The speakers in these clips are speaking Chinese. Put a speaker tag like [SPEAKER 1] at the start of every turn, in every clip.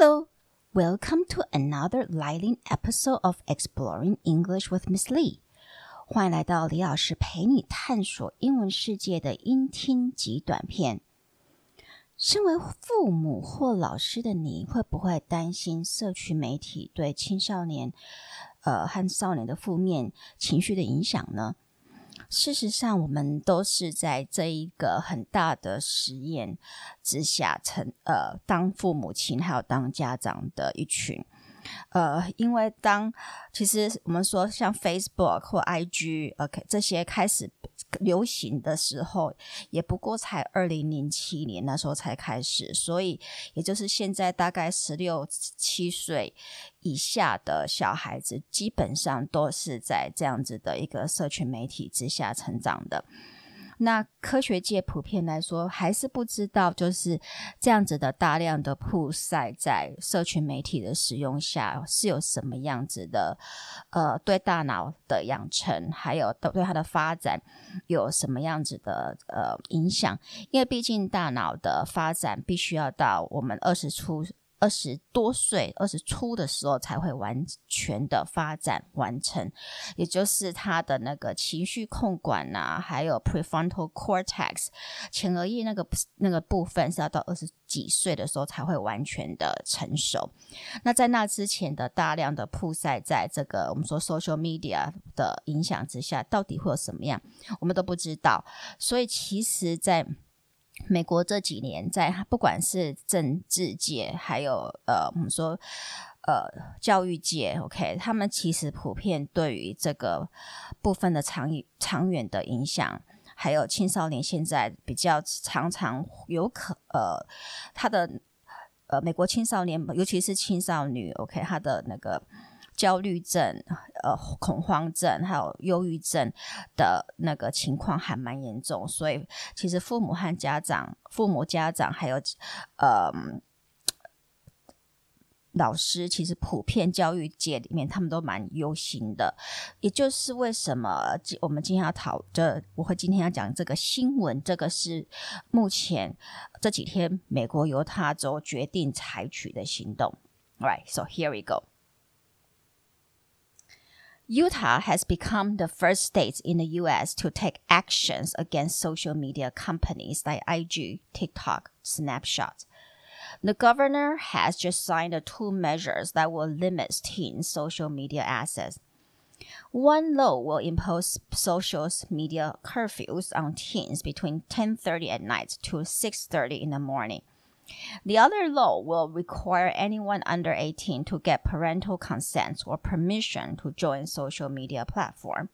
[SPEAKER 1] Hello, welcome to another lightning episode of Exploring English with Miss Lee. 欢迎来到李老师陪你探索英文世界的音听及短片。身为父母或老师的你，会不会担心社群媒体对青少年，呃，和少年的负面情绪的影响呢？事实上，我们都是在这一个很大的实验之下成，呃，当父母亲还有当家长的一群。呃，因为当其实我们说像 Facebook 或 IG，OK，这些开始流行的时候，也不过才二零零七年那时候才开始，所以也就是现在大概十六七岁以下的小孩子，基本上都是在这样子的一个社群媒体之下成长的。那科学界普遍来说还是不知道，就是这样子的大量的曝晒在社群媒体的使用下是有什么样子的，呃，对大脑的养成还有对它的发展有什么样子的呃影响？因为毕竟大脑的发展必须要到我们二十出。二十多岁、二十初的时候才会完全的发展完成，也就是他的那个情绪控管啊，还有 prefrontal cortex 前额叶那个那个部分是要到二十几岁的时候才会完全的成熟。那在那之前的大量的曝晒在这个我们说 social media 的影响之下，到底会有什么样，我们都不知道。所以其实，在美国这几年，在不管是政治界，还有呃，我们说呃教育界，OK，他们其实普遍对于这个部分的长长远的影响，还有青少年现在比较常常有可呃他的呃美国青少年，尤其是青少女，OK，他的那个。焦虑症、呃，恐慌症，还有忧郁症的那个情况还蛮严重，所以其实父母和家长、父母、家长还有呃老师，其实普遍教育界里面他们都蛮忧心的。也就是为什么我们今天要讨这，我会今天要讲这个新闻，这个是目前这几天美国犹他州决定采取的行动。alright so here we go. Utah has become the first state in the U.S. to take actions against social media companies like IG, TikTok, Snapchat. The governor has just signed two measures that will limit teens' social media access. One law will impose social media curfews on teens between 10:30 at night to 6:30 in the morning. The other law will require anyone under 18 to get parental consent or permission to join social media platform.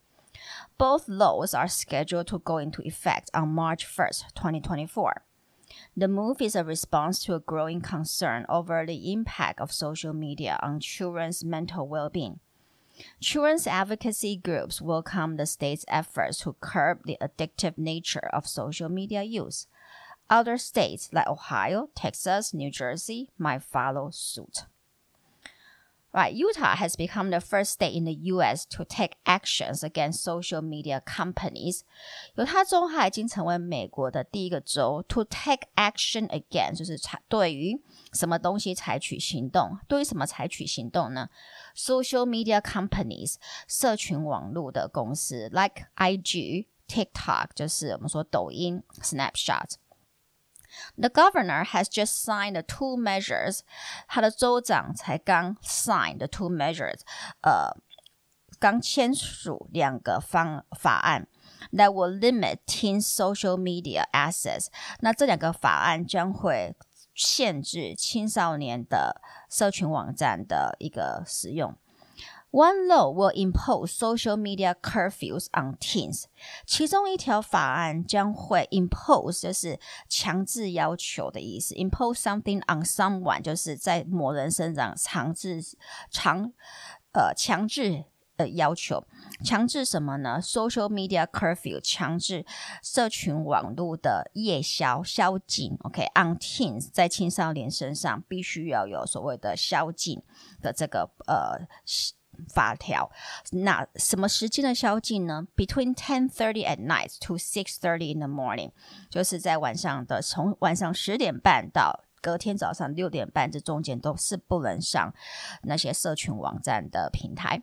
[SPEAKER 1] Both laws are scheduled to go into effect on March 1st, 2024. The move is a response to a growing concern over the impact of social media on children's mental well-being. Children's advocacy groups welcome the state's efforts to curb the addictive nature of social media use. Other states like Ohio, Texas, New Jersey might follow suit. Right, Utah has become the first state in the U.S. to take actions against social media companies. 犹他州它已经成为美国的第一个州 to take action against，就是采对于什么东西采取行动。对于什么采取行动呢？Social media companies，社群网络的公司，like IG、TikTok，就是我们说抖音、Snapchat。 The governor has just signed the two measures. 他的州长才刚 signed the two measures，呃，刚签署两个方法案，that will limit teen social media access。那这两个法案将会限制青少年的社群网站的一个使用。 One law will impose social media curfews on teens。其中一条法案将会 impose，就是强制要求的意思。impose something on someone，就是在某人身上强制强呃强制的要求。强制什么呢？Social media curfew，强制社群网络的夜宵宵禁。OK，on teens，在青少年身上必须要有所谓的宵禁的这个呃。法条，那什么时间的宵禁呢？Between ten thirty at night to six thirty in the morning，就是在晚上的从晚上十点半到隔天早上六点半这中间都是不能上那些社群网站的平台。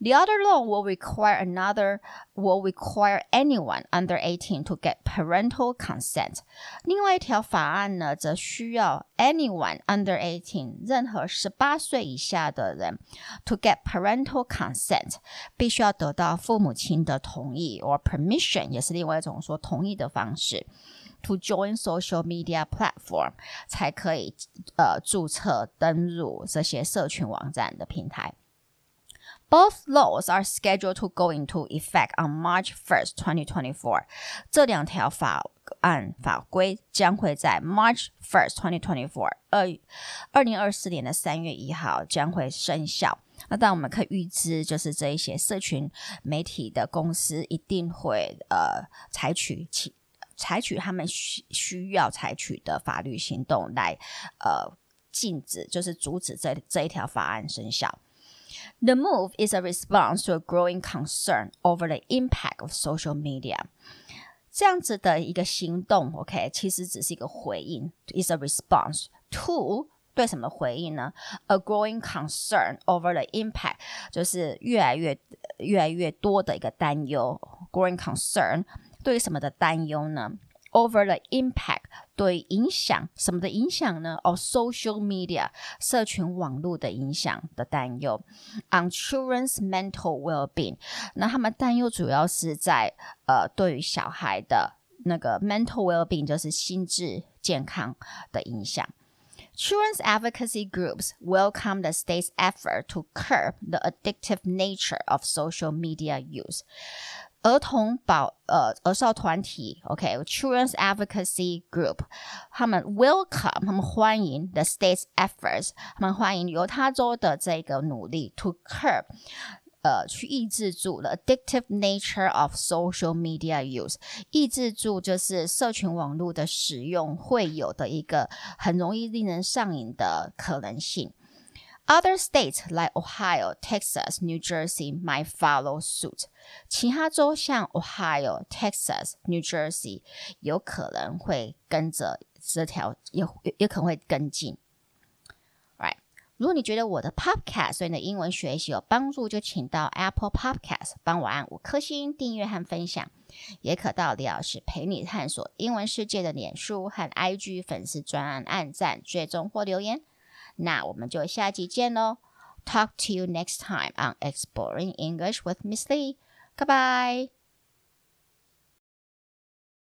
[SPEAKER 1] The other law will require another will require anyone under eighteen to get parental consent。另外一条法案呢，则需要 anyone under eighteen 任何十八岁以下的人 to get parental consent 必须要得到父母亲的同意 or permission 也是另外一种说同意的方式 to join social media platform 才可以呃注册登入这些社群网站的平台。 Both laws are scheduled to go into effect on March 1st, 2024. 这两条法案法规将会在 March 1st, 2024二二零二四年的三月一号将会生效。那当然我们可以预知，就是这一些社群媒体的公司一定会呃采取其采取他们需需要采取的法律行动来呃禁止，就是阻止这这一条法案生效。The move is a response to a growing concern over the impact of social media。这样子的一个行动，OK，其实只是一个回应，is a response to 对什么回应呢？A growing concern over the impact，就是越来越越来越多的一个担忧，growing concern 对于什么的担忧呢 ？Over the impact 对影响什么的影响呢？Of social media 社群网络的影响的担忧，on children's mental well-being。那他们担忧主要是在呃对于小孩的那个 mental well-being 就是心智健康的影响。Children's advocacy groups welcome the state's effort to curb the addictive nature of social media use. 儿童保呃儿少团体，OK，Children's Advocacy Group，他们 welcome，他们欢迎 the state's efforts，他们欢迎犹他州的这个努力 to curb，呃，去抑制住 the addictive nature of social media use，抑制住就是社群网络的使用会有的一个很容易令人上瘾的可能性。Other states like Ohio, Texas, New Jersey might follow suit. 其他州像 Ohio, Texas, New Jersey 有可能会跟着这条，也也可能会跟进。Right？如果你觉得我的 Podcast 对你的英文学习有帮助，就请到 Apple Podcast 帮我按五颗星订阅和分享，也可到李老师陪你探索英文世界的脸书和 IG 粉丝专案按赞、追踪或留言。那我们就下集见喽！Talk to you next time on Exploring English with Miss Lee. Goodbye.